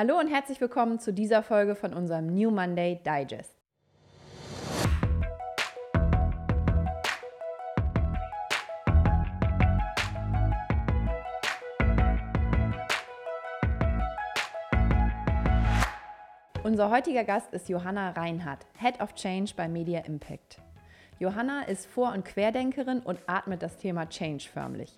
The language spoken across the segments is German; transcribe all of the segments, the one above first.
Hallo und herzlich willkommen zu dieser Folge von unserem New Monday Digest. Unser heutiger Gast ist Johanna Reinhardt, Head of Change bei Media Impact. Johanna ist Vor- und Querdenkerin und atmet das Thema Change förmlich.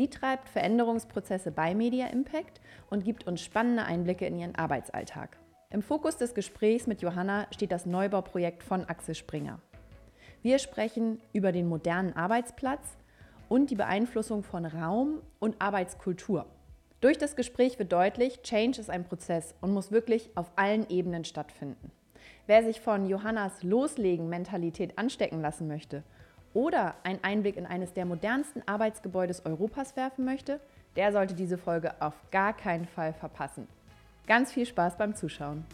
Sie treibt Veränderungsprozesse bei Media Impact und gibt uns spannende Einblicke in ihren Arbeitsalltag. Im Fokus des Gesprächs mit Johanna steht das Neubauprojekt von Axel Springer. Wir sprechen über den modernen Arbeitsplatz und die Beeinflussung von Raum und Arbeitskultur. Durch das Gespräch wird deutlich, Change ist ein Prozess und muss wirklich auf allen Ebenen stattfinden. Wer sich von Johannas Loslegen-Mentalität anstecken lassen möchte oder einen Einblick in eines der modernsten Arbeitsgebäudes Europas werfen möchte, der sollte diese Folge auf gar keinen Fall verpassen. Ganz viel Spaß beim Zuschauen.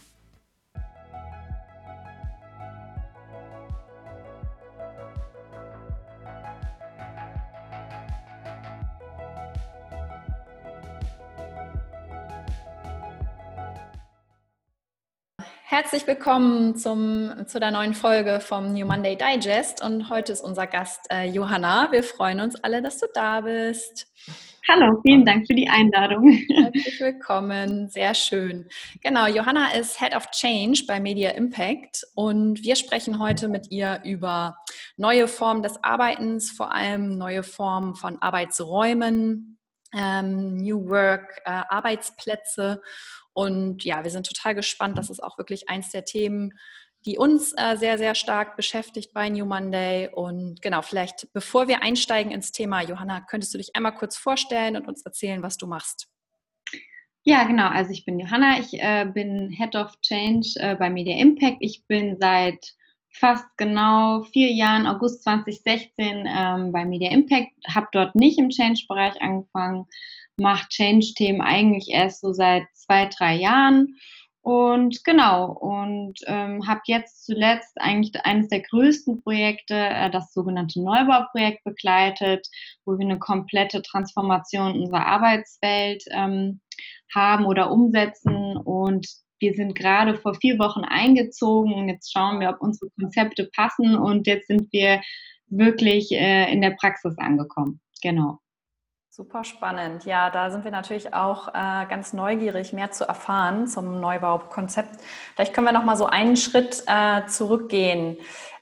Herzlich willkommen zum, zu der neuen Folge vom New Monday Digest und heute ist unser Gast äh, Johanna. Wir freuen uns alle, dass du da bist. Hallo, vielen Dank für die Einladung. Herzlich willkommen, sehr schön. Genau, Johanna ist Head of Change bei Media Impact und wir sprechen heute mit ihr über neue Formen des Arbeitens, vor allem neue Formen von Arbeitsräumen, ähm, New Work, äh, Arbeitsplätze und ja, wir sind total gespannt. Das ist auch wirklich eins der Themen, die uns äh, sehr, sehr stark beschäftigt bei New Monday. Und genau, vielleicht bevor wir einsteigen ins Thema, Johanna, könntest du dich einmal kurz vorstellen und uns erzählen, was du machst? Ja, genau. Also ich bin Johanna, ich äh, bin Head of Change äh, bei Media Impact. Ich bin seit fast genau vier Jahren, August 2016, ähm, bei Media Impact, habe dort nicht im Change-Bereich angefangen, mache Change-Themen eigentlich erst so seit zwei, drei Jahren. Und genau, und ähm, habe jetzt zuletzt eigentlich eines der größten Projekte, äh, das sogenannte Neubauprojekt begleitet, wo wir eine komplette Transformation unserer Arbeitswelt ähm, haben oder umsetzen. Und wir sind gerade vor vier Wochen eingezogen und jetzt schauen wir, ob unsere Konzepte passen. Und jetzt sind wir wirklich äh, in der Praxis angekommen. Genau. Super spannend. Ja, da sind wir natürlich auch äh, ganz neugierig, mehr zu erfahren zum Neubaukonzept. Vielleicht können wir noch mal so einen Schritt äh, zurückgehen.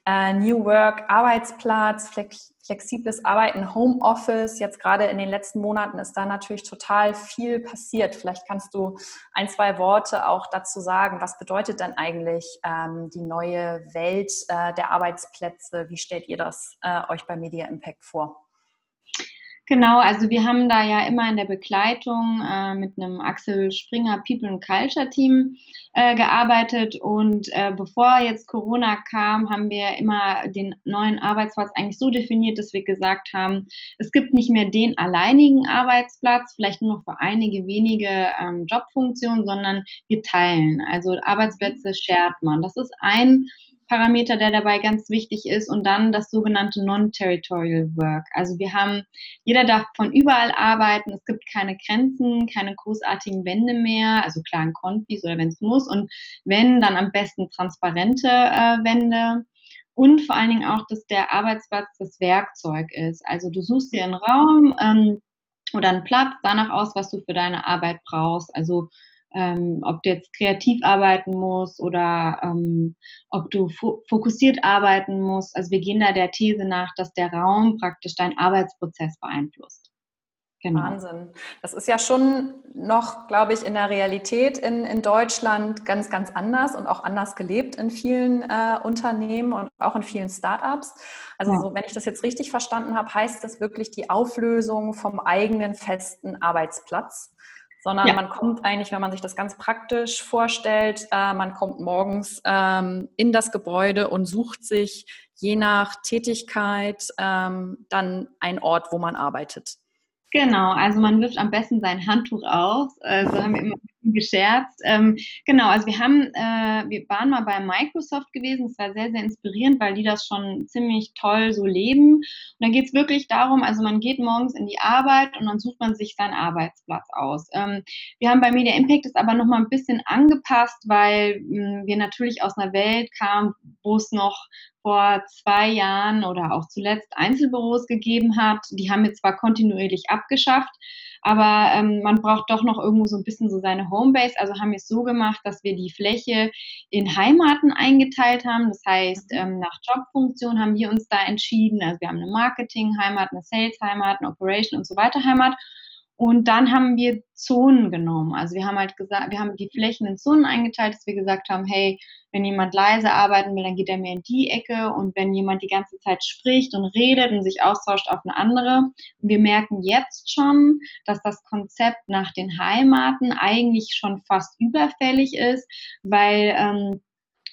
Äh, New Work, Arbeitsplatz, flex flexibles Arbeiten, Homeoffice. Jetzt gerade in den letzten Monaten ist da natürlich total viel passiert. Vielleicht kannst du ein, zwei Worte auch dazu sagen. Was bedeutet denn eigentlich ähm, die neue Welt äh, der Arbeitsplätze? Wie stellt ihr das äh, euch bei Media Impact vor? Genau, also wir haben da ja immer in der Begleitung äh, mit einem Axel Springer People and Culture Team äh, gearbeitet und äh, bevor jetzt Corona kam, haben wir immer den neuen Arbeitsplatz eigentlich so definiert, dass wir gesagt haben, es gibt nicht mehr den alleinigen Arbeitsplatz, vielleicht nur noch für einige wenige ähm, Jobfunktionen, sondern wir teilen. Also Arbeitsplätze shared man. Das ist ein Parameter, der dabei ganz wichtig ist und dann das sogenannte Non-Territorial Work. Also wir haben, jeder darf von überall arbeiten, es gibt keine Grenzen, keine großartigen Wände mehr, also klaren Konfis oder wenn es muss und wenn, dann am besten transparente äh, Wände und vor allen Dingen auch, dass der Arbeitsplatz das Werkzeug ist. Also du suchst dir einen Raum ähm, oder einen Platz danach aus, was du für deine Arbeit brauchst. Also ähm, ob du jetzt kreativ arbeiten musst oder ähm, ob du fo fokussiert arbeiten musst. Also wir gehen da der These nach, dass der Raum praktisch deinen Arbeitsprozess beeinflusst. Genau. Wahnsinn. Das ist ja schon noch, glaube ich, in der Realität in, in Deutschland ganz, ganz anders und auch anders gelebt in vielen äh, Unternehmen und auch in vielen Startups. Also ja. so, wenn ich das jetzt richtig verstanden habe, heißt das wirklich die Auflösung vom eigenen festen Arbeitsplatz sondern ja. man kommt eigentlich, wenn man sich das ganz praktisch vorstellt, äh, man kommt morgens ähm, in das Gebäude und sucht sich je nach Tätigkeit ähm, dann einen Ort, wo man arbeitet. Genau, also man wirft am besten sein Handtuch aus. Also haben wir immer gescherzt. Ähm, genau, also wir haben, äh, wir waren mal bei Microsoft gewesen. Es war sehr, sehr inspirierend, weil die das schon ziemlich toll so leben. Und da geht es wirklich darum, also man geht morgens in die Arbeit und dann sucht man sich seinen Arbeitsplatz aus. Ähm, wir haben bei Media Impact es aber nochmal ein bisschen angepasst, weil mh, hm, wir natürlich aus einer Welt kamen, wo es noch vor zwei Jahren oder auch zuletzt Einzelbüros gegeben hat. Die haben wir zwar kontinuierlich abgeschafft, aber ähm, man braucht doch noch irgendwo so ein bisschen so seine Homebase. Also haben wir es so gemacht, dass wir die Fläche in Heimaten eingeteilt haben. Das heißt, mhm. ähm, nach Jobfunktion haben wir uns da entschieden. Also wir haben eine Marketing-Heimat, eine Sales-Heimat, eine Operation und so weiter Heimat. Und dann haben wir Zonen genommen. Also wir haben halt gesagt, wir haben die Flächen in Zonen eingeteilt, dass wir gesagt haben, hey, wenn jemand leise arbeiten will, dann geht er mehr in die Ecke. Und wenn jemand die ganze Zeit spricht und redet und sich austauscht auf eine andere. Und wir merken jetzt schon, dass das Konzept nach den Heimaten eigentlich schon fast überfällig ist, weil ähm,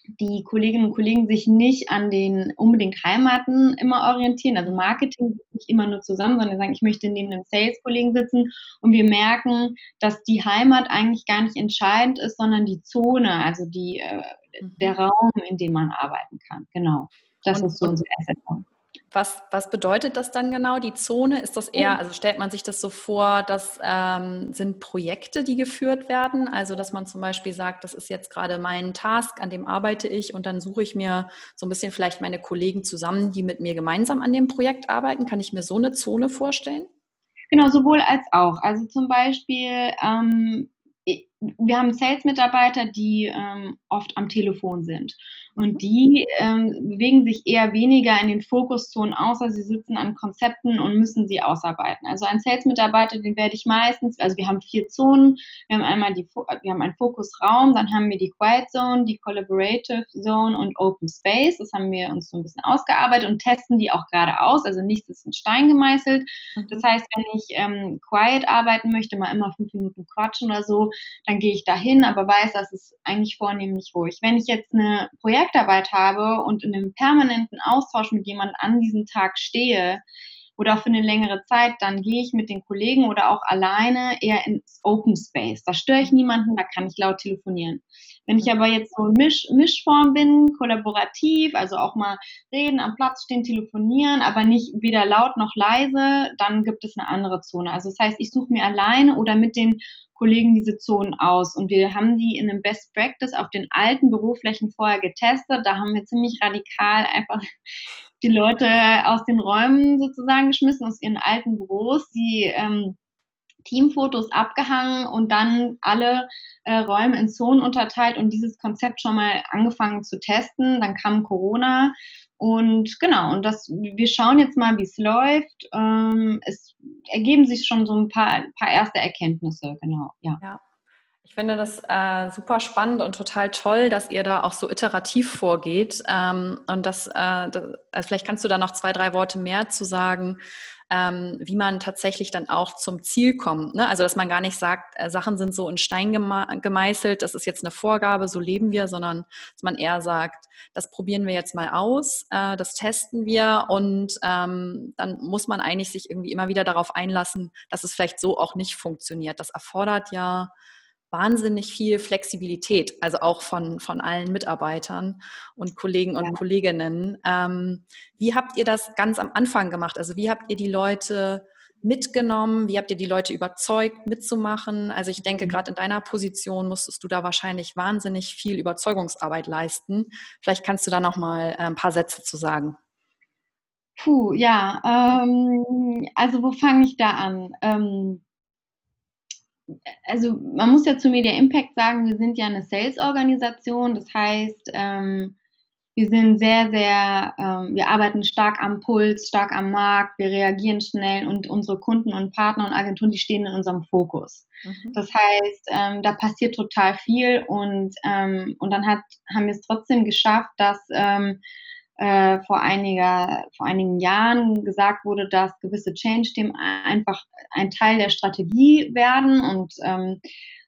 die Kolleginnen und Kollegen sich nicht an den unbedingt Heimaten immer orientieren. Also Marketing nicht immer nur zusammen, sondern sagen, ich möchte neben einem Sales-Kollegen sitzen und wir merken, dass die Heimat eigentlich gar nicht entscheidend ist, sondern die Zone, also die, äh, mhm. der Raum, in dem man arbeiten kann. Genau. Das und, ist so unsere Asset. Was, was bedeutet das dann genau, die Zone? Ist das eher, also stellt man sich das so vor, das ähm, sind Projekte, die geführt werden? Also, dass man zum Beispiel sagt, das ist jetzt gerade mein Task, an dem arbeite ich und dann suche ich mir so ein bisschen vielleicht meine Kollegen zusammen, die mit mir gemeinsam an dem Projekt arbeiten. Kann ich mir so eine Zone vorstellen? Genau, sowohl als auch. Also zum Beispiel, ähm, wir haben Sales-Mitarbeiter, die ähm, oft am Telefon sind. Und mhm. die ähm, bewegen sich eher weniger in den Fokuszonen also sie sitzen an Konzepten und müssen sie ausarbeiten. Also ein Sales-Mitarbeiter, den werde ich meistens, also wir haben vier Zonen. Wir haben einmal die, wir haben einen Fokusraum, dann haben wir die Quiet Zone, die Collaborative Zone und Open Space. Das haben wir uns so ein bisschen ausgearbeitet und testen die auch gerade aus. Also nichts ist in Stein gemeißelt. Mhm. Das heißt, wenn ich ähm, quiet arbeiten möchte, mal immer fünf Minuten quatschen oder so, dann gehe ich dahin, aber weiß, das ist eigentlich vornehmlich ruhig. Wenn ich jetzt eine Projektarbeit habe und in einem permanenten Austausch mit jemandem an diesem Tag stehe, oder für eine längere Zeit, dann gehe ich mit den Kollegen oder auch alleine eher ins Open Space. Da störe ich niemanden, da kann ich laut telefonieren. Wenn ich aber jetzt so Misch, Mischform bin, kollaborativ, also auch mal reden, am Platz stehen, telefonieren, aber nicht weder laut noch leise, dann gibt es eine andere Zone. Also das heißt, ich suche mir alleine oder mit den Kollegen diese Zonen aus. Und wir haben die in einem Best Practice auf den alten Büroflächen vorher getestet. Da haben wir ziemlich radikal einfach die Leute aus den Räumen sozusagen geschmissen, aus ihren alten Büros, die ähm, Teamfotos abgehangen und dann alle äh, Räume in Zonen unterteilt und dieses Konzept schon mal angefangen zu testen. Dann kam Corona und genau, und das, wir schauen jetzt mal, wie es läuft. Ähm, es ergeben sich schon so ein paar, paar erste Erkenntnisse, genau, ja. ja. Ich finde das äh, super spannend und total toll, dass ihr da auch so iterativ vorgeht. Ähm, und das, äh, das, also vielleicht kannst du da noch zwei, drei Worte mehr zu sagen, ähm, wie man tatsächlich dann auch zum Ziel kommt. Ne? Also dass man gar nicht sagt, äh, Sachen sind so in Stein gemeißelt, das ist jetzt eine Vorgabe, so leben wir, sondern dass man eher sagt, das probieren wir jetzt mal aus, äh, das testen wir und ähm, dann muss man eigentlich sich irgendwie immer wieder darauf einlassen, dass es vielleicht so auch nicht funktioniert. Das erfordert ja wahnsinnig viel Flexibilität, also auch von, von allen Mitarbeitern und Kollegen und ja. Kolleginnen. Ähm, wie habt ihr das ganz am Anfang gemacht? Also wie habt ihr die Leute mitgenommen? Wie habt ihr die Leute überzeugt, mitzumachen? Also ich denke, mhm. gerade in deiner Position musstest du da wahrscheinlich wahnsinnig viel Überzeugungsarbeit leisten. Vielleicht kannst du da noch mal äh, ein paar Sätze zu sagen. Puh, ja. Ähm, also wo fange ich da an? Ähm, also man muss ja zu Media Impact sagen, wir sind ja eine Sales-Organisation. Das heißt, ähm, wir sind sehr, sehr, ähm, wir arbeiten stark am Puls, stark am Markt, wir reagieren schnell und unsere Kunden und Partner und Agenturen, die stehen in unserem Fokus. Mhm. Das heißt, ähm, da passiert total viel und, ähm, und dann hat, haben wir es trotzdem geschafft, dass ähm, äh, vor, einiger, vor einigen Jahren gesagt wurde, dass gewisse Change-Themen einfach ein Teil der Strategie werden und, ähm,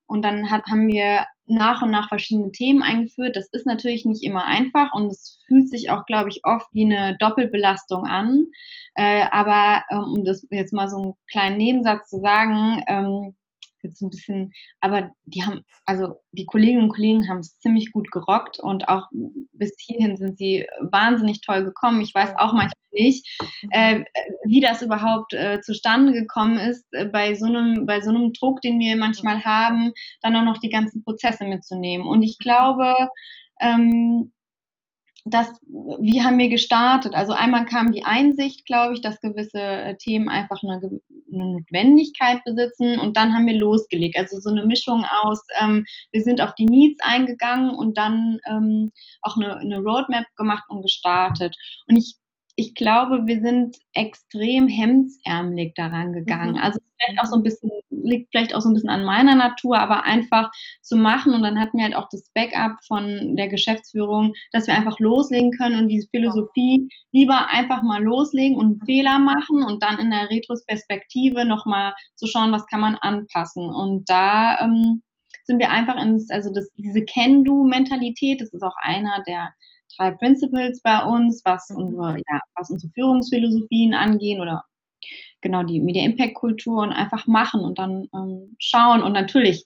und dann hat, haben wir nach und nach verschiedene Themen eingeführt. Das ist natürlich nicht immer einfach und es fühlt sich auch, glaube ich, oft wie eine Doppelbelastung an. Äh, aber ähm, um das jetzt mal so einen kleinen Nebensatz zu sagen, ähm, jetzt ein bisschen, aber die haben, also die Kolleginnen und Kollegen haben es ziemlich gut gerockt und auch bis hierhin sind sie wahnsinnig toll gekommen. Ich weiß auch manchmal nicht, äh, wie das überhaupt äh, zustande gekommen ist, äh, bei, so einem, bei so einem Druck, den wir manchmal haben, dann auch noch die ganzen Prozesse mitzunehmen. Und ich glaube, ähm, das, wie haben wir gestartet? Also einmal kam die Einsicht, glaube ich, dass gewisse äh, Themen einfach eine, eine, Notwendigkeit besitzen und dann haben wir losgelegt. Also so eine Mischung aus, ähm, wir sind auf die Needs eingegangen und dann ähm, auch eine, eine Roadmap gemacht und gestartet. Und ich ich glaube, wir sind extrem hemdsärmelig daran gegangen. Mhm. Also vielleicht auch so ein bisschen, liegt vielleicht auch so ein bisschen an meiner Natur, aber einfach zu machen. Und dann hatten wir halt auch das Backup von der Geschäftsführung, dass wir einfach loslegen können und diese Philosophie lieber einfach mal loslegen und einen Fehler machen und dann in der Retrospektive nochmal zu schauen, was kann man anpassen. Und da ähm, sind wir einfach ins, also das, diese Can-Do-Mentalität, das ist auch einer der drei Principles bei uns, was mhm. unsere, ja, was unsere Führungsphilosophien angehen oder genau die Media Impact Kultur und einfach machen und dann ähm, schauen und natürlich,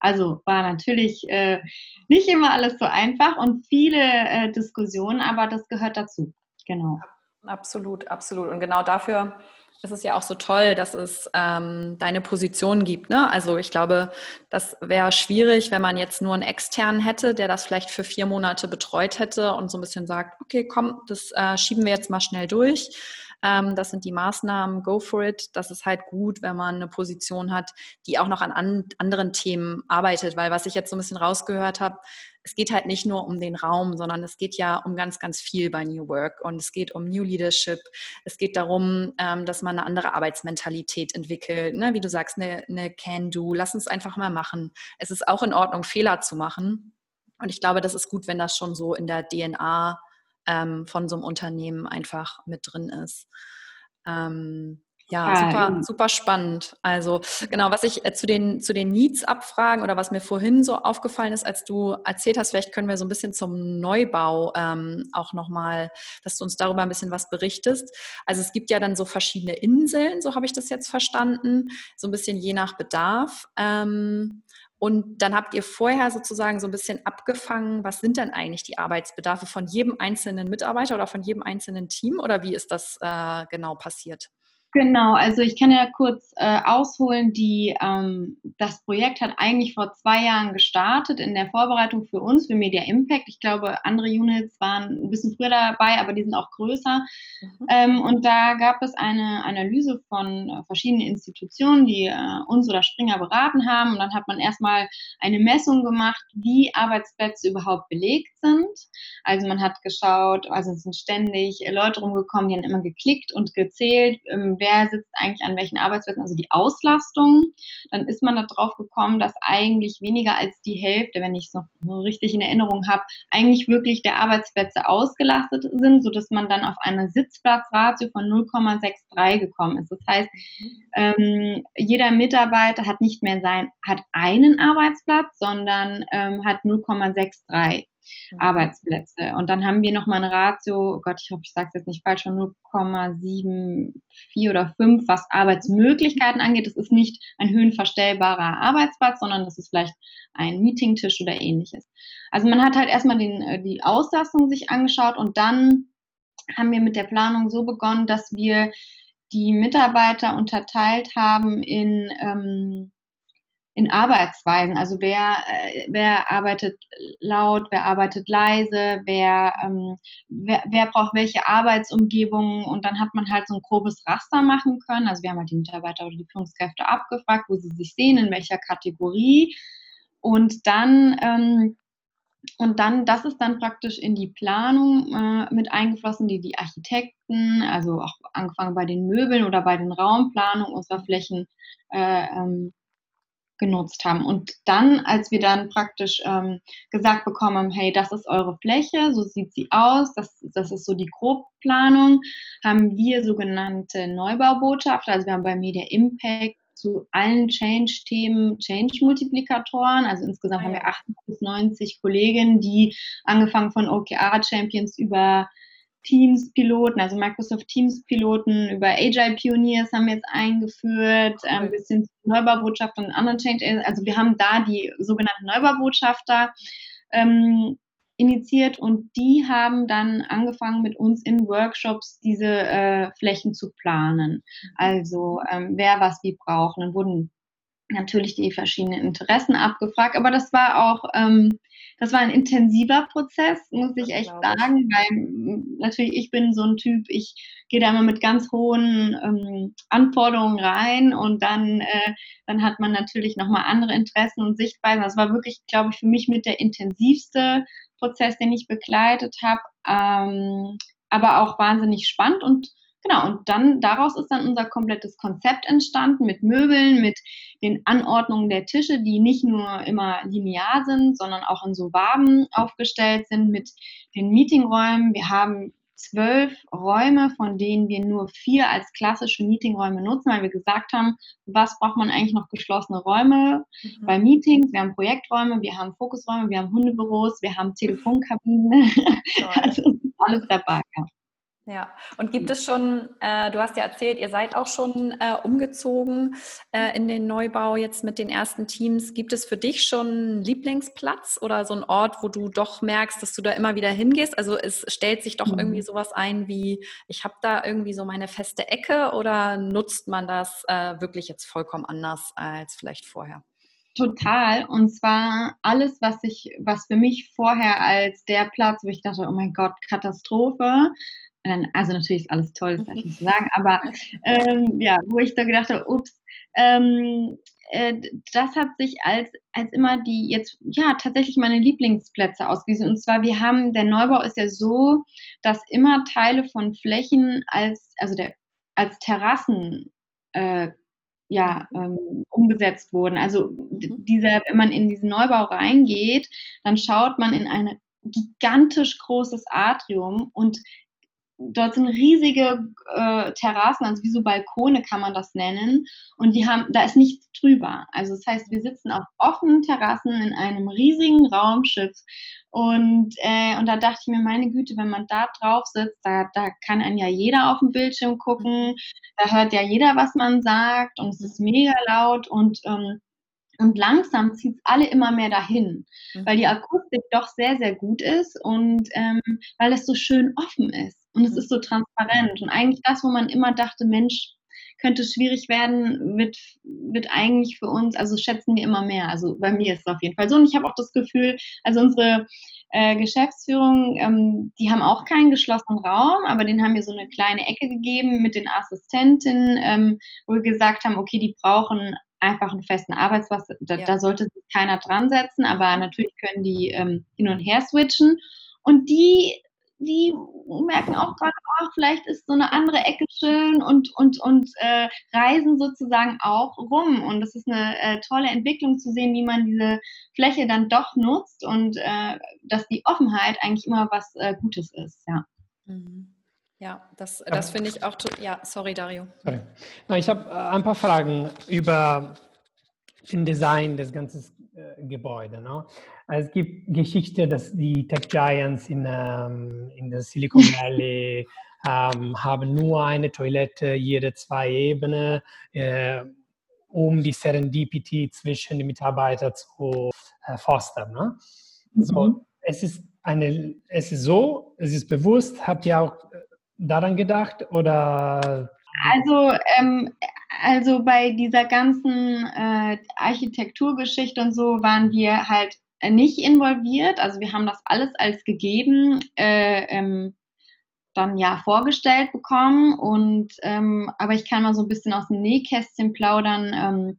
also war natürlich äh, nicht immer alles so einfach und viele äh, Diskussionen, aber das gehört dazu. Genau. Absolut, absolut. Und genau dafür es ist ja auch so toll, dass es ähm, deine Position gibt. Ne? Also ich glaube, das wäre schwierig, wenn man jetzt nur einen externen hätte, der das vielleicht für vier Monate betreut hätte und so ein bisschen sagt, okay, komm, das äh, schieben wir jetzt mal schnell durch. Ähm, das sind die Maßnahmen, go for it. Das ist halt gut, wenn man eine Position hat, die auch noch an, an anderen Themen arbeitet. Weil was ich jetzt so ein bisschen rausgehört habe, es geht halt nicht nur um den Raum, sondern es geht ja um ganz, ganz viel bei New Work und es geht um New Leadership. Es geht darum, ähm, dass man eine andere Arbeitsmentalität entwickelt. Ne? Wie du sagst, eine, eine Can-Do. Lass uns einfach mal machen. Es ist auch in Ordnung, Fehler zu machen. Und ich glaube, das ist gut, wenn das schon so in der DNA ähm, von so einem Unternehmen einfach mit drin ist. Ähm, ja, super, super spannend. Also genau, was ich äh, zu den, zu den Needs-Abfragen oder was mir vorhin so aufgefallen ist, als du erzählt hast, vielleicht können wir so ein bisschen zum Neubau ähm, auch nochmal, dass du uns darüber ein bisschen was berichtest. Also es gibt ja dann so verschiedene Inseln, so habe ich das jetzt verstanden, so ein bisschen je nach Bedarf. Ähm, und dann habt ihr vorher sozusagen so ein bisschen abgefangen, was sind denn eigentlich die Arbeitsbedarfe von jedem einzelnen Mitarbeiter oder von jedem einzelnen Team oder wie ist das äh, genau passiert? Genau, also ich kann ja kurz äh, ausholen, die, ähm, das Projekt hat eigentlich vor zwei Jahren gestartet in der Vorbereitung für uns, für Media Impact. Ich glaube, andere Units waren ein bisschen früher dabei, aber die sind auch größer. Mhm. Ähm, und da gab es eine Analyse von äh, verschiedenen Institutionen, die äh, uns oder Springer beraten haben. Und dann hat man erstmal eine Messung gemacht, wie Arbeitsplätze überhaupt belegt sind. Also man hat geschaut, also es sind ständig Leute rumgekommen, die haben immer geklickt und gezählt, ähm, wer sitzt eigentlich an welchen Arbeitsplätzen, also die Auslastung. Dann ist man darauf gekommen, dass eigentlich weniger als die Hälfte, wenn ich es noch richtig in Erinnerung habe, eigentlich wirklich der Arbeitsplätze ausgelastet sind, sodass man dann auf eine Sitzplatzratio von 0,63 gekommen ist. Das heißt, ähm, jeder Mitarbeiter hat nicht mehr sein, hat einen Arbeitsplatz, sondern ähm, hat 0,63. Mhm. Arbeitsplätze. Und dann haben wir nochmal eine Ratio, oh Gott, ich hoffe, ich sage es jetzt nicht falsch, von 0,74 oder 5, was Arbeitsmöglichkeiten angeht. Das ist nicht ein höhenverstellbarer Arbeitsplatz, sondern das ist vielleicht ein Meetingtisch oder ähnliches. Also man hat halt erstmal den, äh, die Auslastung sich angeschaut und dann haben wir mit der Planung so begonnen, dass wir die Mitarbeiter unterteilt haben in ähm, in Arbeitsweisen. Also wer, äh, wer arbeitet laut, wer arbeitet leise, wer, ähm, wer, wer braucht welche Arbeitsumgebungen und dann hat man halt so ein grobes Raster machen können. Also wir haben halt die Mitarbeiter oder die Führungskräfte abgefragt, wo sie sich sehen, in welcher Kategorie. Und dann ähm, und dann, das ist dann praktisch in die Planung äh, mit eingeflossen, die die Architekten, also auch angefangen bei den Möbeln oder bei den Raumplanungen unserer Flächen äh, ähm, genutzt haben. Und dann, als wir dann praktisch ähm, gesagt bekommen, hey, das ist eure Fläche, so sieht sie aus, das, das ist so die Grobplanung, haben wir sogenannte Neubaubotschafter, also wir haben bei Media Impact zu allen Change-Themen Change-Multiplikatoren. Also insgesamt haben wir 80 bis 90 Kolleginnen, die angefangen von OKR-Champions über Teams-Piloten, also Microsoft Teams-Piloten über Agile Pioneers haben wir jetzt eingeführt, äh, ein bisschen Neubaubotschafter und anderen Change. Also wir haben da die sogenannten Neubaubotschafter ähm, initiiert und die haben dann angefangen mit uns in Workshops diese äh, Flächen zu planen. Mhm. Also ähm, wer was wie braucht. Dann wurden natürlich die verschiedenen Interessen abgefragt, aber das war auch ähm, das war ein intensiver Prozess, muss ich echt sagen, weil natürlich ich bin so ein Typ, ich gehe da immer mit ganz hohen ähm, Anforderungen rein und dann, äh, dann hat man natürlich nochmal andere Interessen und Sichtweisen. Das war wirklich, glaube ich, für mich mit der intensivste Prozess, den ich begleitet habe, ähm, aber auch wahnsinnig spannend und Genau, und dann daraus ist dann unser komplettes Konzept entstanden mit Möbeln, mit den Anordnungen der Tische, die nicht nur immer linear sind, sondern auch in so Waben aufgestellt sind, mit den Meetingräumen. Wir haben zwölf Räume, von denen wir nur vier als klassische Meetingräume nutzen, weil wir gesagt haben, was braucht man eigentlich noch geschlossene Räume mhm. bei Meetings? Wir haben Projekträume, wir haben Fokusräume, wir haben Hundebüros, wir haben Telefonkabinen. also alles dabei. Ja. Ja, und gibt es schon, äh, du hast ja erzählt, ihr seid auch schon äh, umgezogen äh, in den Neubau jetzt mit den ersten Teams. Gibt es für dich schon einen Lieblingsplatz oder so einen Ort, wo du doch merkst, dass du da immer wieder hingehst? Also es stellt sich doch mhm. irgendwie sowas ein wie, ich habe da irgendwie so meine feste Ecke oder nutzt man das äh, wirklich jetzt vollkommen anders als vielleicht vorher? Total. Und zwar alles, was ich, was für mich vorher als der Platz, wo ich dachte, oh mein Gott, Katastrophe, also natürlich ist alles toll, das darf ich nicht sagen, aber ähm, ja, wo ich da gedacht habe, ups, ähm, äh, das hat sich als, als immer die jetzt, ja, tatsächlich meine Lieblingsplätze ausgewiesen. Und zwar, wir haben, der Neubau ist ja so, dass immer Teile von Flächen als, also der, als Terrassen äh, ja, ähm, umgesetzt wurden. Also mhm. dieser, wenn man in diesen Neubau reingeht, dann schaut man in ein gigantisch großes Atrium und dort sind riesige äh, Terrassen, also wie so Balkone kann man das nennen. Und die haben, da ist nichts drüber. Also das heißt, wir sitzen auf offenen Terrassen in einem riesigen Raumschiff. Und, äh, und da dachte ich mir, meine Güte, wenn man da drauf sitzt, da, da kann einen ja jeder auf dem Bildschirm gucken, da hört ja jeder, was man sagt und es ist mega laut und ähm, und langsam zieht es alle immer mehr dahin, mhm. weil die Akustik doch sehr, sehr gut ist und ähm, weil es so schön offen ist und es mhm. ist so transparent. Und eigentlich das, wo man immer dachte, Mensch, könnte schwierig werden, wird, wird eigentlich für uns, also schätzen wir immer mehr. Also bei mir ist es auf jeden Fall so. Und ich habe auch das Gefühl, also unsere äh, Geschäftsführung, ähm, die haben auch keinen geschlossenen Raum, aber den haben wir so eine kleine Ecke gegeben mit den Assistentinnen, ähm, wo wir gesagt haben, okay, die brauchen einfach einen festen Arbeitsplatz. Da, ja. da sollte sich keiner dran setzen, aber natürlich können die ähm, hin und her switchen. Und die, die merken auch gerade, ach, vielleicht ist so eine andere Ecke schön und, und, und äh, reisen sozusagen auch rum. Und das ist eine äh, tolle Entwicklung zu sehen, wie man diese Fläche dann doch nutzt und äh, dass die Offenheit eigentlich immer was äh, Gutes ist. Ja. Mhm. Ja, das, das finde ich auch. Ja, sorry, Dario. Sorry. Na, ich habe äh, ein paar Fragen über den Design des ganzen äh, Gebäudes. Ne? Es gibt Geschichte, dass die Tech Giants in, ähm, in der Silicon Valley ähm, haben nur eine Toilette jede zwei Ebenen, äh, um die Serendipity zwischen den Mitarbeitern zu äh, fostern. Ne? Mhm. So, es ist eine, es ist so, es ist bewusst. Habt ihr auch äh, daran gedacht oder? Also, ähm, also bei dieser ganzen äh, Architekturgeschichte und so waren wir halt nicht involviert. Also wir haben das alles als gegeben äh, ähm, dann ja vorgestellt bekommen. Und ähm, aber ich kann mal so ein bisschen aus dem Nähkästchen plaudern,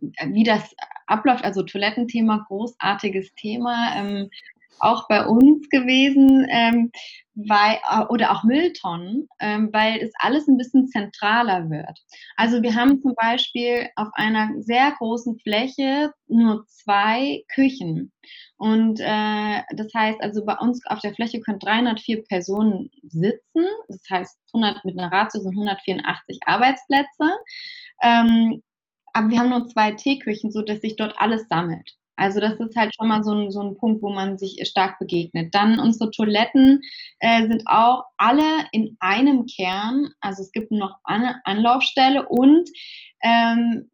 ähm, wie das abläuft. Also Toilettenthema, großartiges Thema. Auch bei uns gewesen, ähm, weil, äh, oder auch Mülltonnen, ähm, weil es alles ein bisschen zentraler wird. Also wir haben zum Beispiel auf einer sehr großen Fläche nur zwei Küchen. Und äh, das heißt, also bei uns auf der Fläche können 304 Personen sitzen. Das heißt, 100 mit einer Ratio sind 184 Arbeitsplätze. Ähm, aber wir haben nur zwei Teeküchen, so dass sich dort alles sammelt. Also das ist halt schon mal so ein, so ein Punkt, wo man sich stark begegnet. Dann unsere Toiletten äh, sind auch alle in einem Kern. Also es gibt noch eine Anlaufstelle und ähm,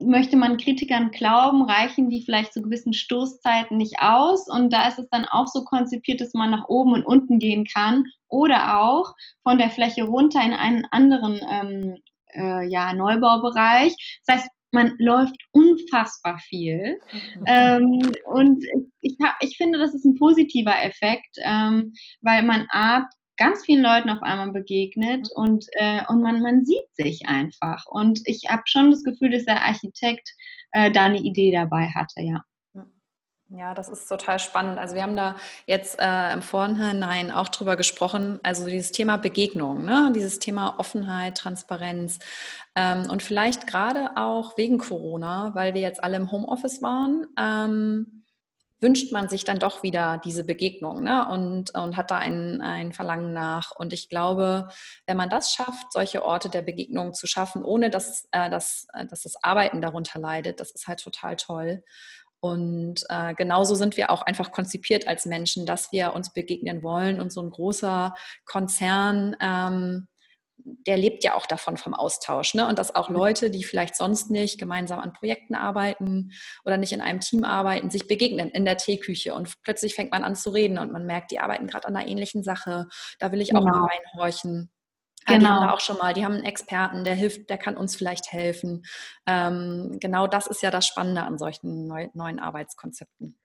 möchte man Kritikern glauben, reichen die vielleicht zu gewissen Stoßzeiten nicht aus. Und da ist es dann auch so konzipiert, dass man nach oben und unten gehen kann oder auch von der Fläche runter in einen anderen ähm, äh, ja, Neubaubereich. Das heißt, man läuft unfassbar viel. Mhm. Ähm, und ich, hab, ich finde, das ist ein positiver Effekt, ähm, weil man A, ganz vielen Leuten auf einmal begegnet mhm. und, äh, und man, man sieht sich einfach. Und ich habe schon das Gefühl, dass der Architekt äh, da eine Idee dabei hatte, ja. Ja, das ist total spannend. Also wir haben da jetzt äh, im Vorhinein auch drüber gesprochen, also dieses Thema Begegnung, ne? dieses Thema Offenheit, Transparenz ähm, und vielleicht gerade auch wegen Corona, weil wir jetzt alle im Homeoffice waren, ähm, wünscht man sich dann doch wieder diese Begegnung ne? und, und hat da ein, ein Verlangen nach. Und ich glaube, wenn man das schafft, solche Orte der Begegnung zu schaffen, ohne dass, äh, dass, dass das Arbeiten darunter leidet, das ist halt total toll. Und äh, genauso sind wir auch einfach konzipiert als Menschen, dass wir uns begegnen wollen. Und so ein großer Konzern, ähm, der lebt ja auch davon vom Austausch. Ne? Und dass auch Leute, die vielleicht sonst nicht gemeinsam an Projekten arbeiten oder nicht in einem Team arbeiten, sich begegnen in der Teeküche. Und plötzlich fängt man an zu reden und man merkt, die arbeiten gerade an einer ähnlichen Sache. Da will ich auch genau. mal reinhorchen. Genau. Die haben da genau. auch schon mal, die haben einen Experten, der hilft, der kann uns vielleicht helfen. Ähm, genau das ist ja das Spannende an solchen neu, neuen Arbeitskonzepten.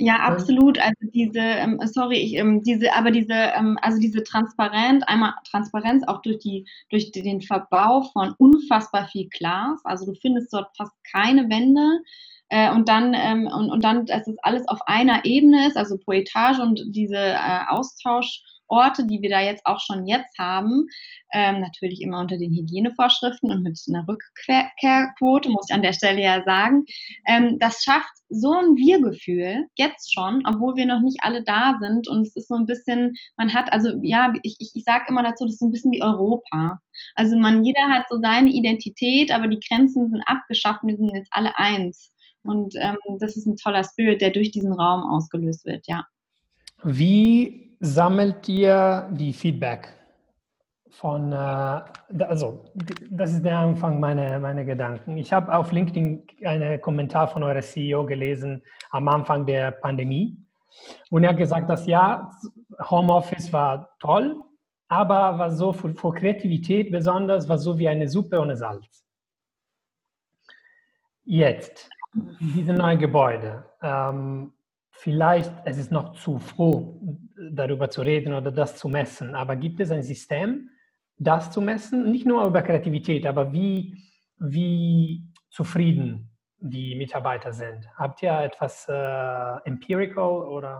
Ja, absolut. Also diese, ähm, sorry, ich, ähm, diese, aber diese, ähm, also diese Transparenz, einmal Transparenz auch durch die, durch den Verbau von unfassbar viel Glas. Also du findest dort fast keine Wände. Äh, und dann, ähm, und, und dann, dass es alles auf einer Ebene ist, also pro Etage und diese äh, Austausch Orte, die wir da jetzt auch schon jetzt haben, ähm, natürlich immer unter den Hygienevorschriften und mit einer Rückkehrquote, muss ich an der Stelle ja sagen, ähm, das schafft so ein Wir-Gefühl jetzt schon, obwohl wir noch nicht alle da sind. Und es ist so ein bisschen, man hat, also ja, ich, ich, ich sage immer dazu, das ist so ein bisschen wie Europa. Also man, jeder hat so seine Identität, aber die Grenzen sind abgeschafft, wir sind jetzt alle eins. Und ähm, das ist ein toller Spirit, der durch diesen Raum ausgelöst wird, ja. Wie sammelt ihr die Feedback von, äh, also das ist der Anfang meiner, meiner Gedanken. Ich habe auf LinkedIn einen Kommentar von eurer CEO gelesen am Anfang der Pandemie und er hat gesagt, dass ja, Homeoffice war toll, aber war so für Kreativität besonders, war so wie eine Suppe ohne Salz. Jetzt, diese neuen Gebäude, ähm, vielleicht es ist noch zu früh, darüber zu reden oder das zu messen, aber gibt es ein System, das zu messen? Nicht nur über Kreativität, aber wie, wie zufrieden die Mitarbeiter sind. Habt ihr etwas äh, empirical oder?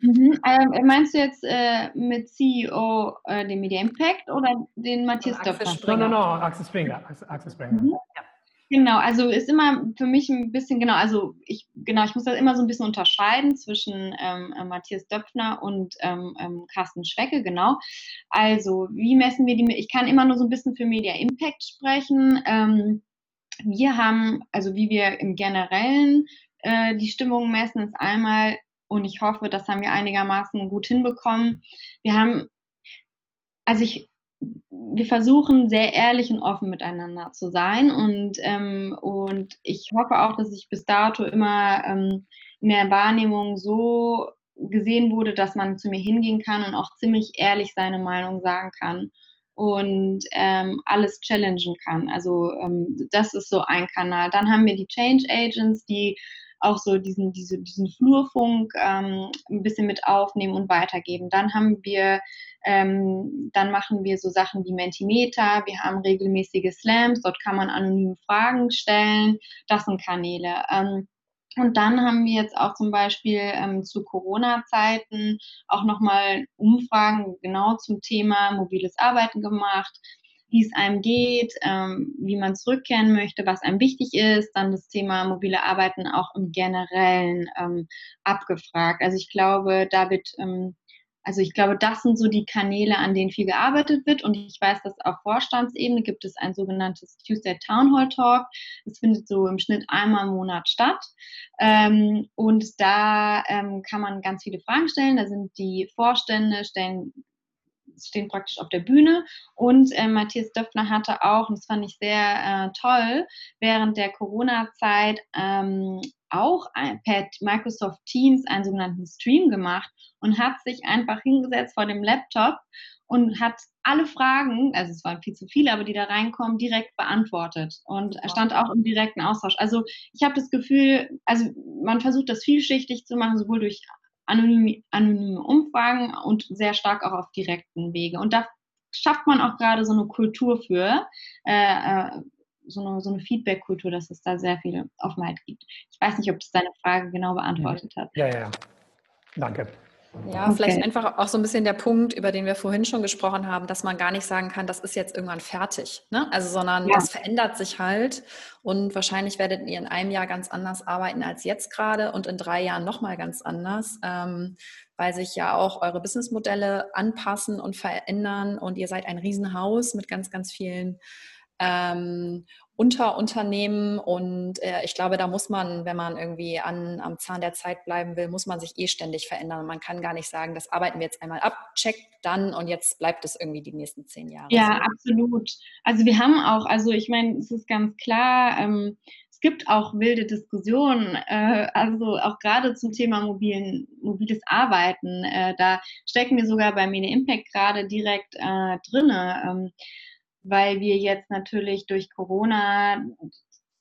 Mhm. Ähm, meinst du jetzt äh, mit CEO äh, den Media Impact oder den Matthias Döpfer? Nein, nein, nein, Axel Springer. Axel Springer. Mhm. Ja. Genau, also ist immer für mich ein bisschen, genau, also ich, genau, ich muss das immer so ein bisschen unterscheiden zwischen ähm, äh, Matthias Döpfner und ähm, ähm, Carsten Schrecke, genau. Also, wie messen wir die, ich kann immer nur so ein bisschen für Media Impact sprechen. Ähm, wir haben, also wie wir im Generellen äh, die Stimmung messen, ist einmal, und ich hoffe, das haben wir einigermaßen gut hinbekommen. Wir haben, also ich wir versuchen sehr ehrlich und offen miteinander zu sein und, ähm, und ich hoffe auch, dass ich bis dato immer ähm, in der Wahrnehmung so gesehen wurde, dass man zu mir hingehen kann und auch ziemlich ehrlich seine Meinung sagen kann und ähm, alles challengen kann. Also ähm, das ist so ein Kanal. Dann haben wir die Change Agents, die auch so diesen, diese, diesen Flurfunk ähm, ein bisschen mit aufnehmen und weitergeben. Dann haben wir, ähm, dann machen wir so Sachen wie Mentimeter, wir haben regelmäßige Slams, dort kann man anonym Fragen stellen, das sind Kanäle. Ähm, und dann haben wir jetzt auch zum Beispiel ähm, zu Corona-Zeiten auch nochmal Umfragen genau zum Thema mobiles Arbeiten gemacht wie es einem geht, ähm, wie man zurückkehren möchte, was einem wichtig ist, dann das Thema mobile Arbeiten auch im Generellen ähm, abgefragt. Also ich glaube, da wird ähm, also ich glaube, das sind so die Kanäle, an denen viel gearbeitet wird. Und ich weiß, dass auf Vorstandsebene gibt es ein sogenanntes Tuesday Town Hall Talk. Das findet so im Schnitt einmal im Monat statt. Ähm, und da ähm, kann man ganz viele Fragen stellen. Da sind die Vorstände, stellen stehen praktisch auf der Bühne. Und äh, Matthias Döpfner hatte auch, und das fand ich sehr äh, toll, während der Corona-Zeit ähm, auch ein, per Microsoft Teams einen sogenannten Stream gemacht und hat sich einfach hingesetzt vor dem Laptop und hat alle Fragen, also es waren viel zu viele, aber die da reinkommen, direkt beantwortet und er stand auch im direkten Austausch. Also ich habe das Gefühl, also man versucht das vielschichtig zu machen, sowohl durch anonyme, anonyme Umfragen und sehr stark auch auf direkten Wege. Und da schafft man auch gerade so eine Kultur für, äh, äh, so eine, so eine Feedback-Kultur, dass es da sehr viel Offenheit gibt. Ich weiß nicht, ob das deine Frage genau beantwortet hat. Ja, ja. Danke. Ja, okay. vielleicht einfach auch so ein bisschen der Punkt, über den wir vorhin schon gesprochen haben, dass man gar nicht sagen kann, das ist jetzt irgendwann fertig. Ne? Also, sondern ja. das verändert sich halt. Und wahrscheinlich werdet ihr in einem Jahr ganz anders arbeiten als jetzt gerade und in drei Jahren nochmal ganz anders, ähm, weil sich ja auch eure Businessmodelle anpassen und verändern. Und ihr seid ein Riesenhaus mit ganz, ganz vielen ähm, Unterunternehmen und äh, ich glaube, da muss man, wenn man irgendwie an, am Zahn der Zeit bleiben will, muss man sich eh ständig verändern. Man kann gar nicht sagen, das arbeiten wir jetzt einmal ab, check dann und jetzt bleibt es irgendwie die nächsten zehn Jahre. Ja, so. absolut. Also wir haben auch, also ich meine, es ist ganz klar, ähm, es gibt auch wilde Diskussionen, äh, also auch gerade zum Thema mobilen, mobiles Arbeiten. Äh, da stecken wir sogar bei Mini Impact gerade direkt äh, drinne. Ähm, weil wir jetzt natürlich durch Corona,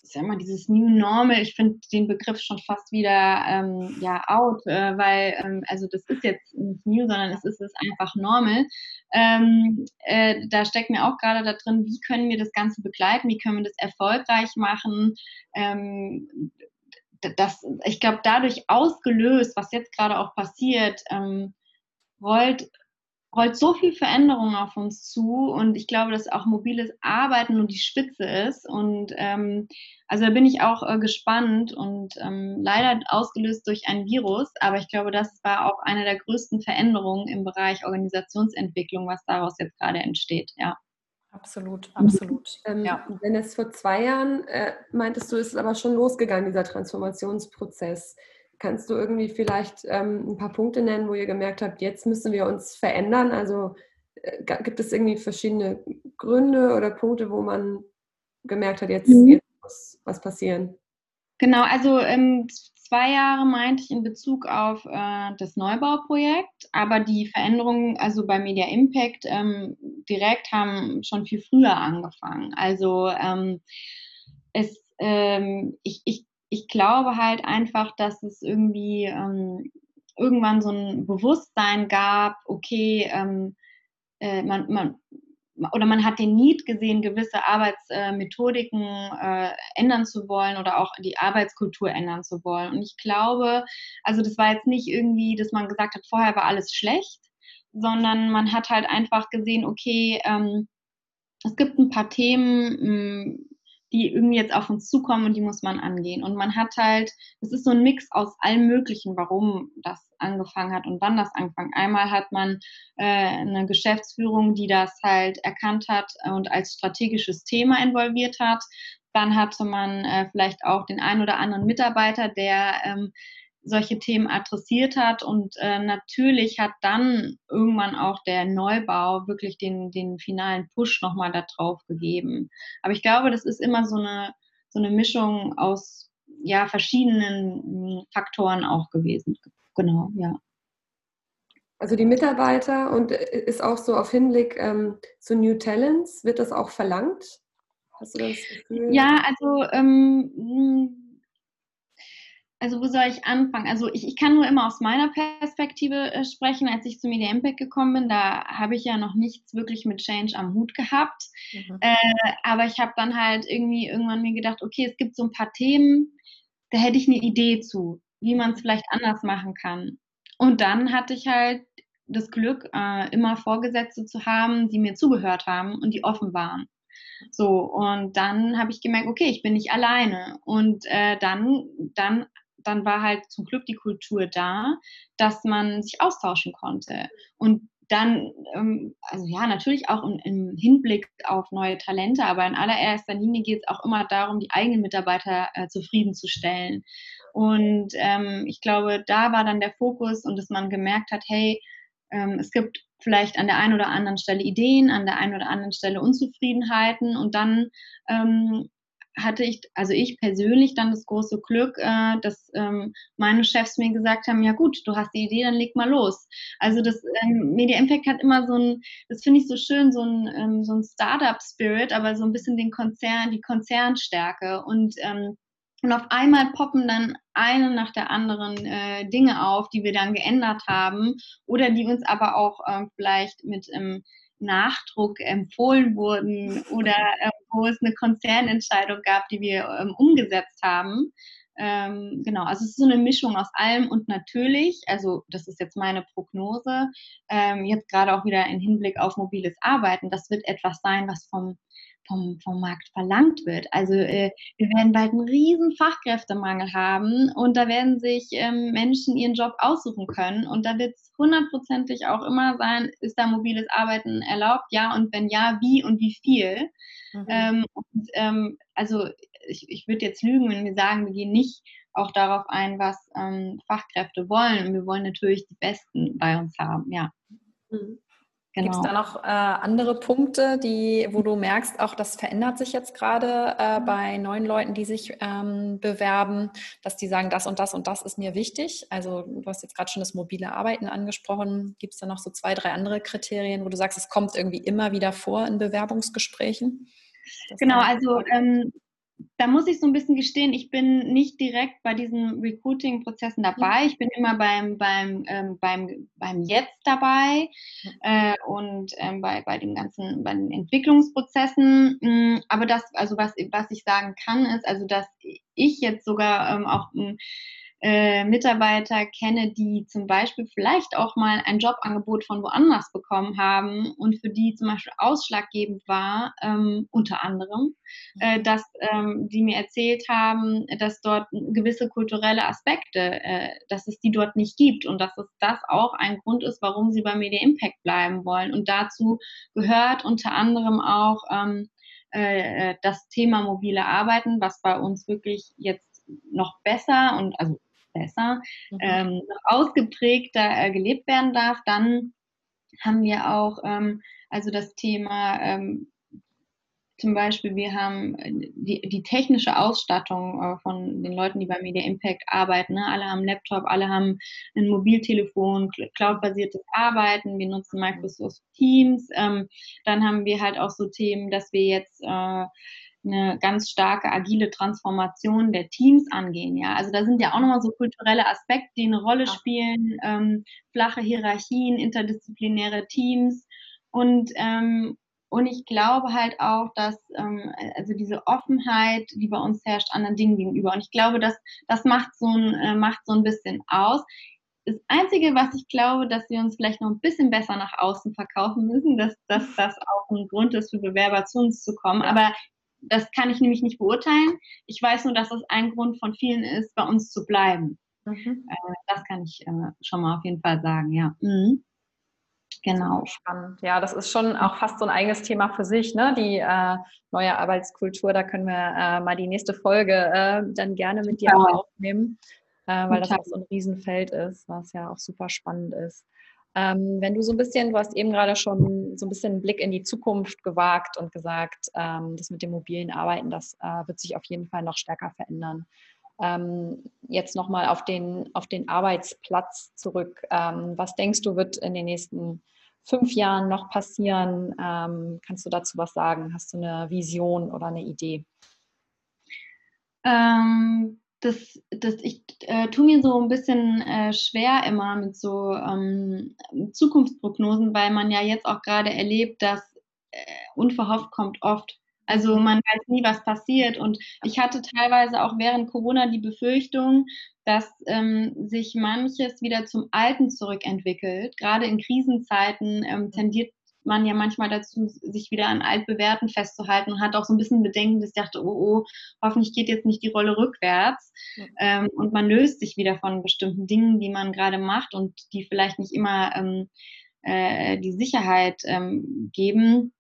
ist ja immer dieses New Normal, ich finde den Begriff schon fast wieder ähm, ja out, äh, weil ähm, also das ist jetzt nicht new, sondern es ist es einfach normal. Ähm, äh, da steckt mir auch gerade da drin, wie können wir das Ganze begleiten, wie können wir das erfolgreich machen. Ähm, das, ich glaube, dadurch ausgelöst, was jetzt gerade auch passiert, ähm, rollt rollt so viel Veränderung auf uns zu und ich glaube, dass auch mobiles Arbeiten nur die Spitze ist und ähm, also da bin ich auch äh, gespannt und ähm, leider ausgelöst durch ein Virus, aber ich glaube, das war auch eine der größten Veränderungen im Bereich Organisationsentwicklung, was daraus jetzt gerade entsteht, ja. Absolut, absolut. Ähm, ja. Wenn es vor zwei Jahren, äh, meintest du, ist es aber schon losgegangen, dieser Transformationsprozess. Kannst du irgendwie vielleicht ähm, ein paar Punkte nennen, wo ihr gemerkt habt, jetzt müssen wir uns verändern? Also äh, gibt es irgendwie verschiedene Gründe oder Punkte, wo man gemerkt hat, jetzt, mhm. jetzt muss was passieren? Genau, also ähm, zwei Jahre meinte ich in Bezug auf äh, das Neubauprojekt, aber die Veränderungen, also bei Media Impact ähm, direkt haben schon viel früher angefangen. Also ähm, es, ähm, ich, ich ich glaube halt einfach, dass es irgendwie ähm, irgendwann so ein Bewusstsein gab, okay, ähm, äh, man, man, oder man hat den Need gesehen, gewisse Arbeitsmethodiken äh, ändern zu wollen oder auch die Arbeitskultur ändern zu wollen. Und ich glaube, also das war jetzt nicht irgendwie, dass man gesagt hat, vorher war alles schlecht, sondern man hat halt einfach gesehen, okay, ähm, es gibt ein paar Themen, die irgendwie jetzt auf uns zukommen und die muss man angehen. Und man hat halt, es ist so ein Mix aus allem Möglichen, warum das angefangen hat und wann das angefangen. Einmal hat man äh, eine Geschäftsführung, die das halt erkannt hat und als strategisches Thema involviert hat. Dann hatte man äh, vielleicht auch den einen oder anderen Mitarbeiter, der ähm, solche Themen adressiert hat. Und äh, natürlich hat dann irgendwann auch der Neubau wirklich den, den finalen Push nochmal da drauf gegeben. Aber ich glaube, das ist immer so eine, so eine Mischung aus ja, verschiedenen hm, Faktoren auch gewesen. Genau, ja. Also die Mitarbeiter und äh, ist auch so auf Hinblick ähm, zu New Talents, wird das auch verlangt? Hast du das Gefühl? Ja, also ähm, hm, also wo soll ich anfangen? Also ich, ich kann nur immer aus meiner Perspektive äh, sprechen. Als ich zu Media Impact gekommen bin, da habe ich ja noch nichts wirklich mit Change am Hut gehabt. Mhm. Äh, aber ich habe dann halt irgendwie irgendwann mir gedacht, okay, es gibt so ein paar Themen, da hätte ich eine Idee zu, wie man es vielleicht anders machen kann. Und dann hatte ich halt das Glück, äh, immer Vorgesetzte zu haben, die mir zugehört haben und die offen waren. So, und dann habe ich gemerkt, okay, ich bin nicht alleine. Und äh, dann, dann dann war halt zum Glück die Kultur da, dass man sich austauschen konnte. Und dann, ähm, also ja, natürlich auch im, Hinblick auf neue Talente, aber in allererster Linie geht es auch immer darum, die eigenen Mitarbeiter äh, zufriedenzustellen. Und ähm, ich glaube, da war dann der Fokus und dass man gemerkt hat, hey, ähm, es gibt vielleicht an der einen oder anderen Stelle Ideen, an der einen oder anderen Stelle Unzufriedenheiten und dann hatte ich, also ich persönlich dann das große Glück, äh, dass ähm, meine Chefs mir gesagt haben, ja gut, du hast die Idee, dann leg mal los. Also das ähm, Media Impact hat immer so ein, das finde ich so schön, so ein, ähm, so ein Startup-Spirit, aber so ein bisschen den Konzern, die Konzernstärke und ähm, und auf einmal poppen dann eine nach der anderen äh, Dinge auf, die wir dann geändert haben oder die uns aber auch äh, vielleicht mit ähm, Nachdruck empfohlen wurden oder äh, wo es eine Konzernentscheidung gab, die wir ähm, umgesetzt haben. Ähm, genau, also es ist so eine Mischung aus allem und natürlich, also das ist jetzt meine Prognose, ähm, jetzt gerade auch wieder im Hinblick auf mobiles Arbeiten, das wird etwas sein, was vom vom, vom Markt verlangt wird. Also äh, wir werden bald einen riesen Fachkräftemangel haben und da werden sich ähm, Menschen ihren Job aussuchen können und da wird es hundertprozentig auch immer sein, ist da mobiles Arbeiten erlaubt? Ja und wenn ja, wie und wie viel? Mhm. Ähm, und, ähm, also ich, ich würde jetzt lügen, wenn wir sagen, wir gehen nicht auch darauf ein, was ähm, Fachkräfte wollen. Und wir wollen natürlich die Besten bei uns haben, ja. Mhm. Genau. Gibt es da noch äh, andere Punkte, die, wo du merkst, auch das verändert sich jetzt gerade äh, bei neuen Leuten, die sich ähm, bewerben, dass die sagen, das und das und das ist mir wichtig? Also du hast jetzt gerade schon das mobile Arbeiten angesprochen. Gibt es da noch so zwei, drei andere Kriterien, wo du sagst, es kommt irgendwie immer wieder vor in Bewerbungsgesprächen? Das genau, also ähm, da muss ich so ein bisschen gestehen, ich bin nicht direkt bei diesen Recruiting-Prozessen dabei. Ich bin immer beim, beim, ähm, beim, beim Jetzt dabei äh, und ähm, bei, bei den ganzen bei den Entwicklungsprozessen. Mm, aber das, also was, was ich sagen kann, ist, also dass ich jetzt sogar ähm, auch äh, Mitarbeiter kenne, die zum Beispiel vielleicht auch mal ein Jobangebot von woanders bekommen haben und für die zum Beispiel ausschlaggebend war, ähm, unter anderem, äh, mhm. dass ähm, die mir erzählt haben, dass dort gewisse kulturelle Aspekte, äh, dass es die dort nicht gibt und dass es das auch ein Grund ist, warum sie bei Media Impact bleiben wollen. Und dazu gehört unter anderem auch ähm, äh, das Thema mobile Arbeiten, was bei uns wirklich jetzt noch besser und also besser, mhm. ähm, ausgeprägter äh, gelebt werden darf. Dann haben wir auch ähm, also das Thema ähm, zum Beispiel, wir haben äh, die, die technische Ausstattung äh, von den Leuten, die bei Media Impact arbeiten. Ne? Alle haben Laptop, alle haben ein Mobiltelefon, cloudbasiertes Arbeiten. Wir nutzen Microsoft Teams. Ähm, dann haben wir halt auch so Themen, dass wir jetzt äh, eine ganz starke agile Transformation der Teams angehen. Ja, also da sind ja auch nochmal so kulturelle Aspekte, die eine Rolle spielen, ähm, flache Hierarchien, interdisziplinäre Teams und ähm, und ich glaube halt auch, dass ähm, also diese Offenheit, die bei uns herrscht, anderen Dingen gegenüber. Und ich glaube, dass das macht so ein äh, macht so ein bisschen aus. Das Einzige, was ich glaube, dass wir uns vielleicht noch ein bisschen besser nach außen verkaufen müssen, dass, dass das auch ein Grund ist für Bewerber zu uns zu kommen. Aber das kann ich nämlich nicht beurteilen. Ich weiß nur, dass das ein Grund von vielen ist, bei uns zu bleiben. Mhm. Äh, das kann ich äh, schon mal auf jeden Fall sagen, ja. Mhm. Genau. Spannend. Ja, das ist schon auch fast so ein eigenes Thema für sich, ne? Die äh, neue Arbeitskultur. Da können wir äh, mal die nächste Folge äh, dann gerne mit dir auch aufnehmen, äh, weil das auch so ein Riesenfeld ist, was ja auch super spannend ist. Ähm, wenn du so ein bisschen, du hast eben gerade schon so ein bisschen einen Blick in die Zukunft gewagt und gesagt, ähm, das mit dem mobilen Arbeiten, das äh, wird sich auf jeden Fall noch stärker verändern. Ähm, jetzt nochmal auf den, auf den Arbeitsplatz zurück. Ähm, was denkst du, wird in den nächsten fünf Jahren noch passieren? Ähm, kannst du dazu was sagen? Hast du eine Vision oder eine Idee? Ähm, das, das, ich äh, tue mir so ein bisschen äh, schwer immer mit so ähm, Zukunftsprognosen, weil man ja jetzt auch gerade erlebt, dass äh, unverhofft kommt oft. Also man weiß nie, was passiert. Und ich hatte teilweise auch während Corona die Befürchtung, dass ähm, sich manches wieder zum Alten zurückentwickelt. Gerade in Krisenzeiten ähm, tendiert man ja manchmal dazu, sich wieder an altbewährten festzuhalten und hat auch so ein bisschen Bedenken, dass ich dachte, oh, oh, hoffentlich geht jetzt nicht die Rolle rückwärts. Mhm. Ähm, und man löst sich wieder von bestimmten Dingen, die man gerade macht und die vielleicht nicht immer ähm, äh, die Sicherheit ähm, geben.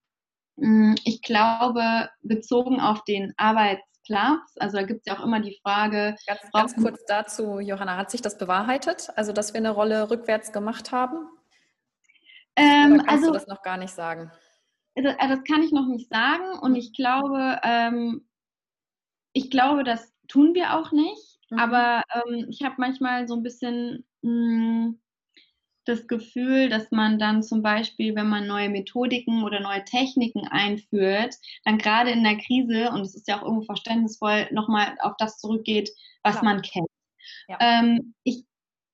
Mm, ich glaube, bezogen auf den Arbeitsplatz, also da gibt es ja auch immer die Frage. Ganz, ganz kurz dazu, Johanna, hat sich das bewahrheitet? Also, dass wir eine Rolle rückwärts gemacht haben? Ähm, Oder kannst also, du das noch gar nicht sagen? Also, äh, das kann ich noch nicht sagen und ich glaube, ähm, ich glaube, das tun wir auch nicht. Mhm. Aber ähm, ich habe manchmal so ein bisschen mh, mm, das Gefühl, dass man dann zum Beispiel, wenn man neue Methodiken oder neue Techniken einführt, dann gerade in der Krise, und es ist ja auch irgendwo verständnisvoll, nochmal auf das zurückgeht, was ja. man kennt. Ja. Ähm, ich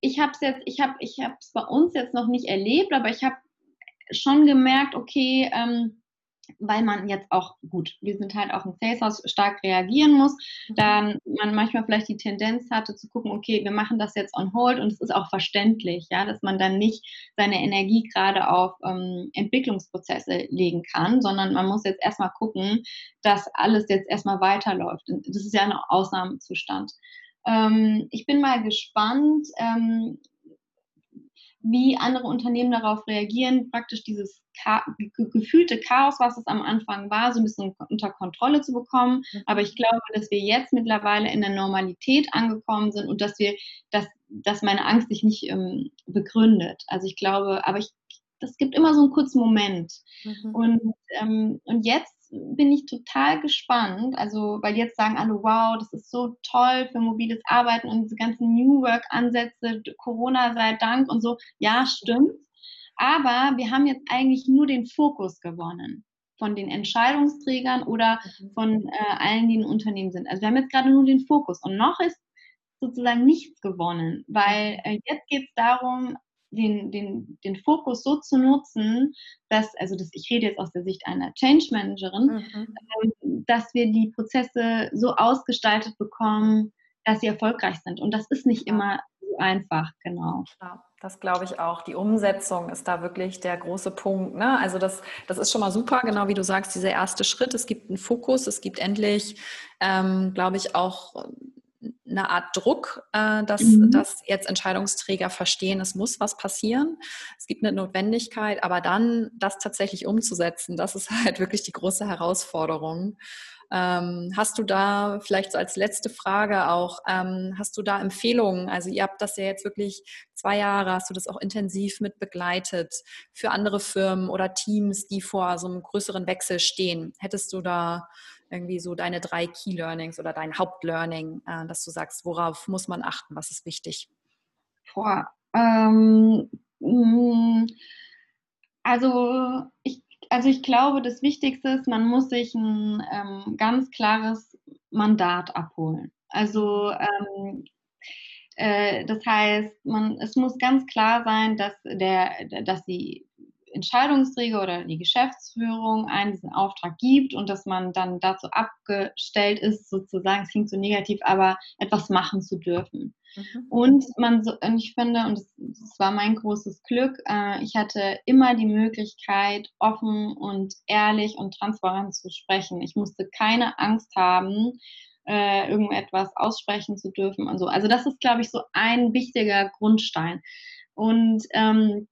ich habe es jetzt, ich habe ich es bei uns jetzt noch nicht erlebt, aber ich habe schon gemerkt, okay, ähm, weil man jetzt auch, gut, wir sind halt auch im Saleshaus stark reagieren muss, mhm. dann man manchmal vielleicht die Tendenz hatte zu gucken, okay, wir machen das jetzt on hold und es ist auch verständlich, ja, dass man dann nicht seine Energie gerade auf ähm, Entwicklungsprozesse legen kann, sondern man muss jetzt erstmal gucken, dass alles jetzt erstmal weiterläuft. Das ist ja ein Ausnahmezustand. Ähm, ich bin mal gespannt, ähm, wie andere Unternehmen darauf reagieren, praktisch dieses gefühlte Chaos, was es am Anfang war, so ein bisschen unter Kontrolle zu bekommen. Mhm. Aber ich glaube, dass wir jetzt mittlerweile in der Normalität angekommen sind und dass wir, dass, dass meine Angst sich nicht ähm, begründet. Also ich glaube, aber ich, das gibt immer so einen kurzen Moment. Mhm. Und, ähm, und jetzt bin ich total gespannt. Also, weil jetzt sagen alle, wow, das ist so toll für mobiles Arbeiten und diese ganzen New Work-Ansätze, Corona sei Dank und so. Ja, stimmt. Aber wir haben jetzt eigentlich nur den Fokus gewonnen von den Entscheidungsträgern oder mhm. von äh, allen, die in Unternehmen sind. Also wir haben jetzt gerade nur den Fokus und noch ist sozusagen nichts gewonnen, weil äh, jetzt geht es darum, den, den, den Fokus so zu nutzen, dass, also das, ich rede jetzt aus der Sicht einer Change Managerin, mhm. ähm, dass wir die Prozesse so ausgestaltet bekommen, dass sie erfolgreich sind. Und das ist nicht immer so einfach, genau. Ja, das glaube ich auch. Die Umsetzung ist da wirklich der große Punkt. Ne? Also das, das ist schon mal super, genau wie du sagst, dieser erste Schritt. Es gibt einen Fokus, es gibt endlich, ähm, glaube ich, auch eine Art Druck, äh, dass, mhm. dass jetzt Entscheidungsträger verstehen, es muss was passieren. Es gibt eine Notwendigkeit, aber dann das tatsächlich umzusetzen, das ist halt wirklich die große Herausforderung. Ähm, hast du da vielleicht so als letzte Frage auch, ähm, hast du da Empfehlungen? Also ihr habt das ja jetzt wirklich zwei Jahre, hast du das auch intensiv mit begleitet für andere Firmen oder Teams, die vor so einem größeren Wechsel stehen. Hättest du da irgendwie so deine drei Key Learnings oder dein Hauptlearning, äh, dass du sagst, worauf muss man achten, was ist wichtig? Boah, ähm, mm, also ich, also ich glaube, das Wichtigste ist, man muss sich ein ähm, ganz klares Mandat abholen. Also ähm, äh, das heißt, man, es muss ganz klar sein, dass, der, dass die Entscheidungsträger oder die Geschäftsführung einen diesen Auftrag gibt und dass man dann dazu abgestellt ist, sozusagen, es klingt so negativ, aber etwas machen zu dürfen. Mhm. Und man, und ich finde, und das, das war mein großes Glück, äh, ich hatte immer die Möglichkeit, offen und ehrlich und transparent zu sprechen. Ich musste keine Angst haben, äh, irgendetwas aussprechen zu dürfen und so. Also das ist, glaube ich, so ein wichtiger Grundstein. Und ähm,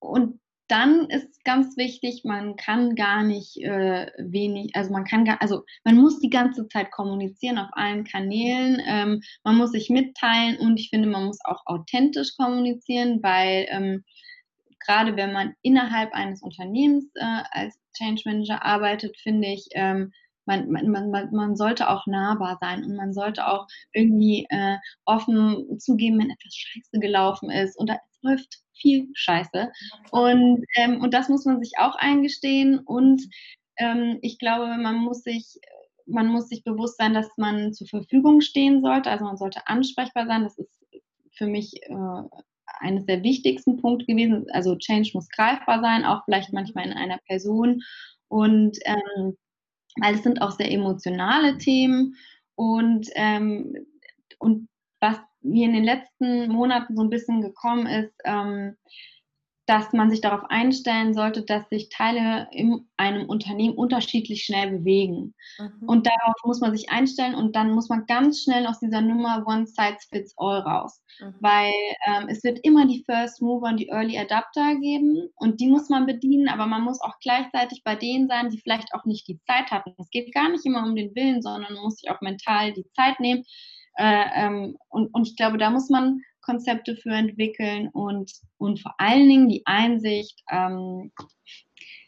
und dann ist ganz wichtig, man kann gar nicht äh, wenig, also man kann gar, also man muss die ganze Zeit kommunizieren auf allen Kanälen, ähm, man muss sich mitteilen und ich finde, man muss auch authentisch kommunizieren, weil ähm, gerade wenn man innerhalb eines Unternehmens äh, als Change Manager arbeitet, finde ich, ähm, man, man, man, man sollte auch nahbar sein und man sollte auch irgendwie äh, offen zugeben, wenn etwas scheiße gelaufen ist und da läuft viel Scheiße. Und, ähm, und das muss man sich auch eingestehen. Und ähm, ich glaube, man muss sich man muss sich bewusst sein, dass man zur Verfügung stehen sollte. Also man sollte ansprechbar sein. Das ist für mich äh, eines der wichtigsten Punkte gewesen. Also Change muss greifbar sein, auch vielleicht manchmal in einer Person. Und ähm, weil es sind auch sehr emotionale Themen. Und, ähm, und was mir in den letzten Monaten so ein bisschen gekommen ist, ähm, dass man sich darauf einstellen sollte, dass sich Teile in einem Unternehmen unterschiedlich schnell bewegen. Mhm. Und darauf muss man sich einstellen und dann muss man ganz schnell aus dieser Nummer One Size Fits All raus. Mhm. Weil ähm, es wird immer die First Mover und die Early Adapter geben und die muss man bedienen, aber man muss auch gleichzeitig bei denen sein, die vielleicht auch nicht die Zeit hatten. Es geht gar nicht immer um den Willen, sondern man muss sich auch mental die Zeit nehmen. Äh, ähm, und, und ich glaube, da muss man Konzepte für entwickeln und, und vor allen Dingen die Einsicht, ähm,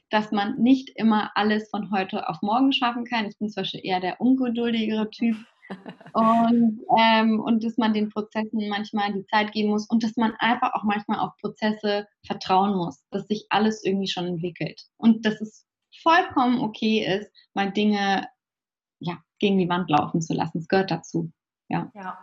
dass man nicht immer alles von heute auf morgen schaffen kann. Ich bin zum Beispiel eher der ungeduldigere Typ. Und, ähm, und dass man den Prozessen manchmal die Zeit geben muss und dass man einfach auch manchmal auf Prozesse vertrauen muss, dass sich alles irgendwie schon entwickelt. Und dass es vollkommen okay ist, mal Dinge ja, gegen die Wand laufen zu lassen. Es gehört dazu. Ja. ja.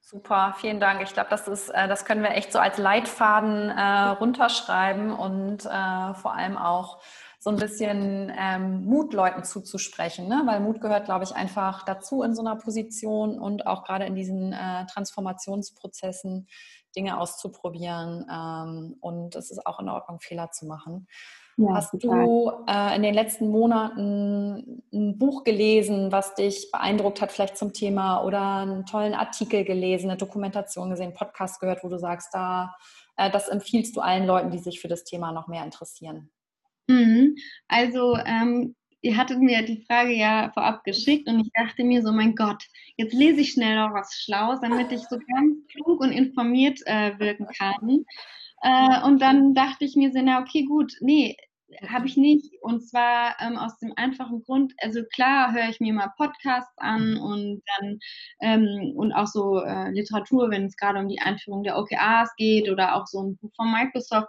Super, vielen Dank. Ich glaube, das ist, äh, das können wir echt so als Leitfaden äh, runterschreiben und äh, vor allem auch so ein bisschen ähm, Mut Leuten zuzusprechen, ne? weil Mut gehört, glaube ich, einfach dazu in so einer Position und auch gerade in diesen äh, Transformationsprozessen Dinge auszuprobieren ähm, und es ist auch in Ordnung, Fehler zu machen. Ja, Hast total. du äh, in den letzten Monaten ein Buch gelesen, was dich beeindruckt hat, vielleicht zum Thema oder einen tollen Artikel gelesen, eine Dokumentation gesehen, Podcast gehört, wo du sagst, da, äh, das empfiehlst du allen Leuten, die sich für das Thema noch mehr interessieren? Mhm. Also, ähm, ihr hattet mir die Frage ja vorab geschickt und ich dachte mir so, mein Gott, jetzt lese ich schnell noch was Schlaues, damit ich so ganz klug und informiert äh, wirken kann. Äh, und dann dachte ich mir so, na okay, gut, nee, habe ich nicht. Und zwar ähm, aus dem einfachen Grund, also klar höre ich mir mal Podcasts an und dann ähm, und auch so äh, Literatur, wenn es gerade um die Einführung der OKRs geht oder auch so ein Buch von Microsoft.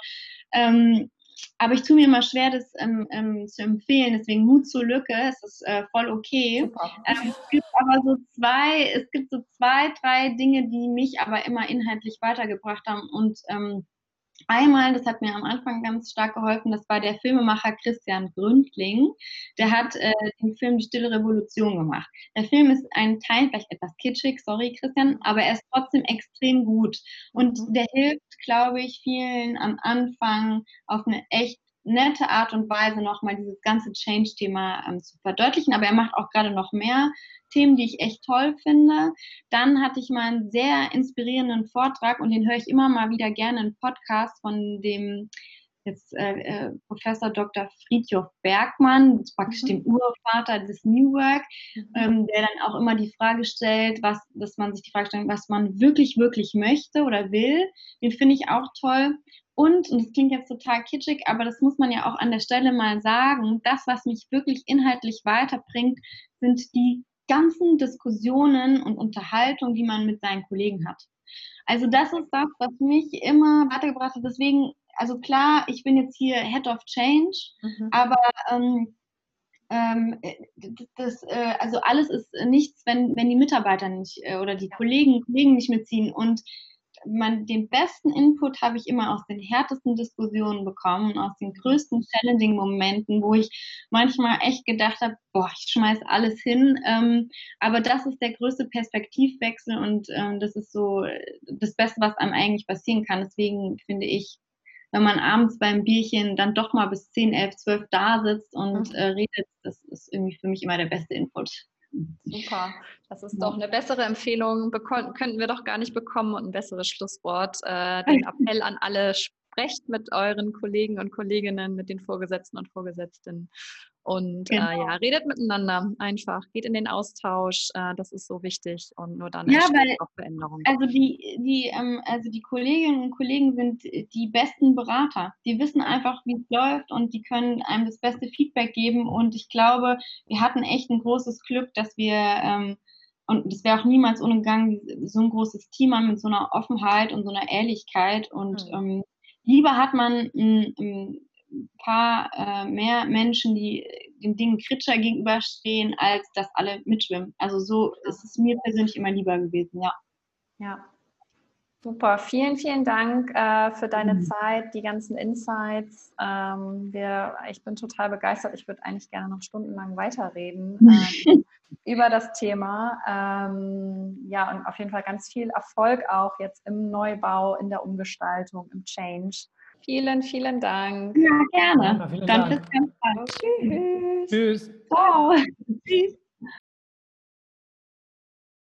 Ähm, aber ich tue mir immer schwer, das ähm, ähm, zu empfehlen. Deswegen Mut zur Lücke, es ist äh, voll okay. Ähm, es gibt aber so zwei, es gibt so zwei, drei Dinge, die mich aber immer inhaltlich weitergebracht haben und Einmal, das hat mir am Anfang ganz stark geholfen, das war der Filmemacher Christian Gründling. Der hat äh, den Film Die Stille Revolution gemacht. Der Film ist ein Teil, vielleicht etwas kitschig, sorry Christian, aber er ist trotzdem extrem gut. Und mhm. der hilft, glaube ich, vielen am Anfang auf eine echt nette Art und Weise nochmal dieses ganze Change-Thema ähm, zu verdeutlichen. Aber er macht auch gerade noch mehr Themen, die ich echt toll finde. Dann hatte ich mal einen sehr inspirierenden Vortrag und den höre ich immer mal wieder gerne im Podcast von dem jetzt äh, äh, Professor Dr. Friedhof Bergmann, praktisch mhm. dem Urvater des New Work, mhm. ähm, der dann auch immer die Frage stellt, was, dass man sich die Frage stellt, was man wirklich, wirklich möchte oder will. Den finde ich auch toll. Und, und das klingt jetzt total kitschig, aber das muss man ja auch an der Stelle mal sagen, das, was mich wirklich inhaltlich weiterbringt, sind die ganzen Diskussionen und Unterhaltungen, die man mit seinen Kollegen hat. Also das ist das, was mich immer weitergebracht hat. Deswegen, also klar, ich bin jetzt hier Head of Change, mhm. aber ähm, ähm, das, äh, also alles ist nichts, wenn, wenn die Mitarbeiter nicht äh, oder die Kollegen, Kollegen nicht mitziehen. Und man, den besten Input habe ich immer aus den härtesten Diskussionen bekommen, aus den größten challenging Momenten, wo ich manchmal echt gedacht habe, boah, ich schmeiß alles hin. Ähm, aber das ist der größte Perspektivwechsel und ähm, das ist so das Beste, was einem eigentlich passieren kann. Deswegen finde ich, wenn man abends beim Bierchen dann doch mal bis 10, 11, 12 da sitzt und mhm. äh, redet, das ist irgendwie für mich immer der beste Input. Super. Das ist doch eine bessere Empfehlung, Beko könnten wir doch gar nicht bekommen und ein besseres Schlusswort. Äh, den Appell an alle, sprecht mit euren Kollegen und Kolleginnen, mit den Vorgesetzten und Vorgesetzten und genau. äh, ja, redet miteinander einfach, geht in den Austausch, äh, das ist so wichtig und nur dann ja, entsteht auch Veränderung. Also die, die, ähm, also die Kolleginnen und Kollegen sind die besten Berater. Die wissen einfach, wie es läuft und die können einem das beste Feedback geben. Und ich glaube, wir hatten echt ein großes Glück, dass wir ähm, und es wäre auch niemals ohne Gang, so ein großes Team haben mit so einer Offenheit und so einer Ehrlichkeit. Und mhm. ähm, lieber hat man ein, ein paar äh, mehr Menschen, die den Dingen kritischer gegenüberstehen, als dass alle mitschwimmen. Also so ist es mir persönlich immer lieber gewesen, ja. Ja. Super, vielen, vielen Dank äh, für deine mhm. Zeit, die ganzen Insights. Ähm, wir, ich bin total begeistert. Ich würde eigentlich gerne noch stundenlang weiterreden. Ähm, über das Thema. Ähm, ja, und auf jeden Fall ganz viel Erfolg auch jetzt im Neubau, in der Umgestaltung, im Change. Vielen, vielen Dank. Ja, gerne. Ja, Dann Dank. bis ganz bald. Tschüss. Tschüss. Ciao. Tschüss.